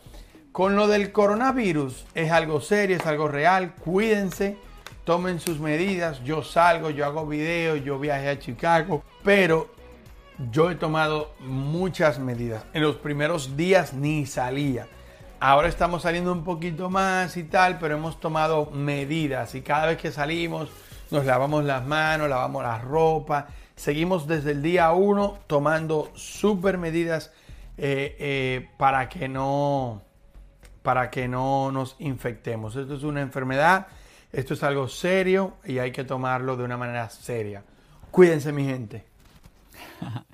con lo del coronavirus es algo serio, es algo real. Cuídense, tomen sus medidas. Yo salgo, yo hago videos, yo viajé a Chicago, pero yo he tomado muchas medidas. En los primeros días ni salía. Ahora estamos saliendo un poquito más y tal, pero hemos tomado medidas y cada vez que salimos nos lavamos las manos, lavamos la ropa. Seguimos desde el día 1 tomando super medidas eh, eh, para que no para que no nos infectemos. Esto es una enfermedad, esto es algo serio y hay que tomarlo de una manera seria. Cuídense mi gente.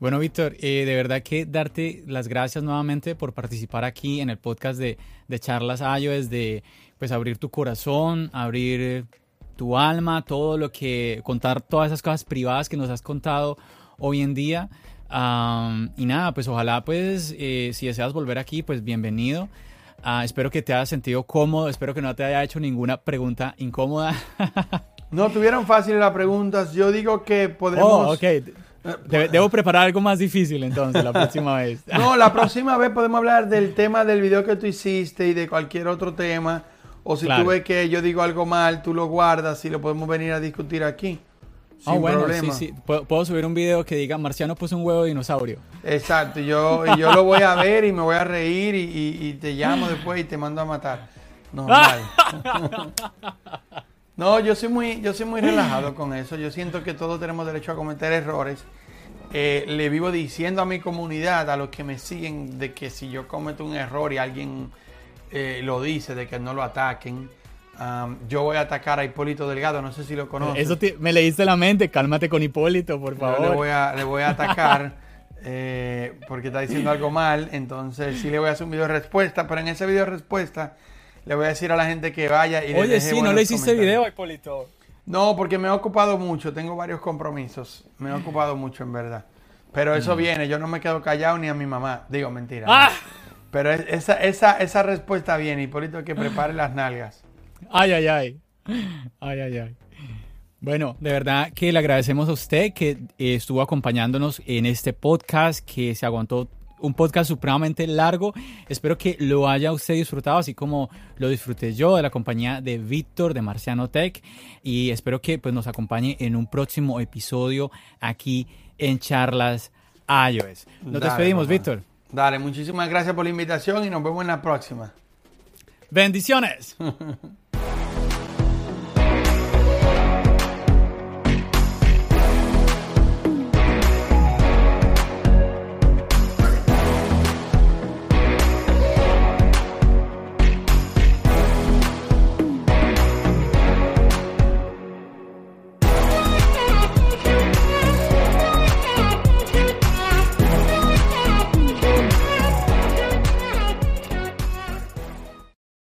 Bueno, Víctor, eh, de verdad que darte las gracias nuevamente por participar aquí en el podcast de, de Charlas iOS, de pues abrir tu corazón, abrir tu alma, todo lo que, contar todas esas cosas privadas que nos has contado hoy en día. y nada, pues ojalá pues eh, si deseas volver aquí, pues bienvenido. Ah, espero que te hayas sentido cómodo, espero que no te haya hecho ninguna pregunta incómoda. no tuvieron fáciles las preguntas, yo digo que podemos... Oh, ok. debo preparar algo más difícil entonces la próxima vez. no, la próxima vez podemos hablar del tema del video que tú hiciste y de cualquier otro tema. O si tú ves que yo digo algo mal, tú lo guardas y lo podemos venir a discutir aquí. Ah, sin bueno, problema. sí, sí. Puedo, subir un video que diga Marciano puso un huevo de dinosaurio. Exacto, yo, yo lo voy a ver y me voy a reír y, te llamo después y te mando a matar. Normal. no, yo soy muy, yo soy muy relajado con eso. Yo siento que todos tenemos derecho a cometer errores. Eh, le vivo diciendo a mi comunidad, a los que me siguen, de que si yo cometo un error y alguien eh, lo dice, de que no lo ataquen. yo voy a atacar a Hipólito Delgado, no sé si lo conoces. Eso me leíste la mente, cálmate con Hipólito, por favor. le, voy a, le voy a atacar eh, porque está diciendo algo mal, entonces sí le voy a hacer un video de respuesta, pero en ese video de respuesta le voy a decir a la gente que vaya y Oye, sí, no le hiciste video Hipólito. No, porque me he ocupado mucho, tengo varios compromisos, me he ocupado mucho en verdad. Pero eso mm. viene, yo no me quedo callado ni a mi mamá, digo mentira. ¡Ah! Pero esa, esa, esa respuesta viene, Hipólito, que prepare las nalgas. Ay, ay, ay. Ay, ay, ay. Bueno, de verdad que le agradecemos a usted que eh, estuvo acompañándonos en este podcast, que se aguantó un podcast supremamente largo. Espero que lo haya usted disfrutado, así como lo disfruté yo de la compañía de Víctor de Marciano Tech. Y espero que pues, nos acompañe en un próximo episodio aquí en Charlas iOS. Nos despedimos, Víctor. Dale, muchísimas gracias por la invitación y nos vemos en la próxima. Bendiciones.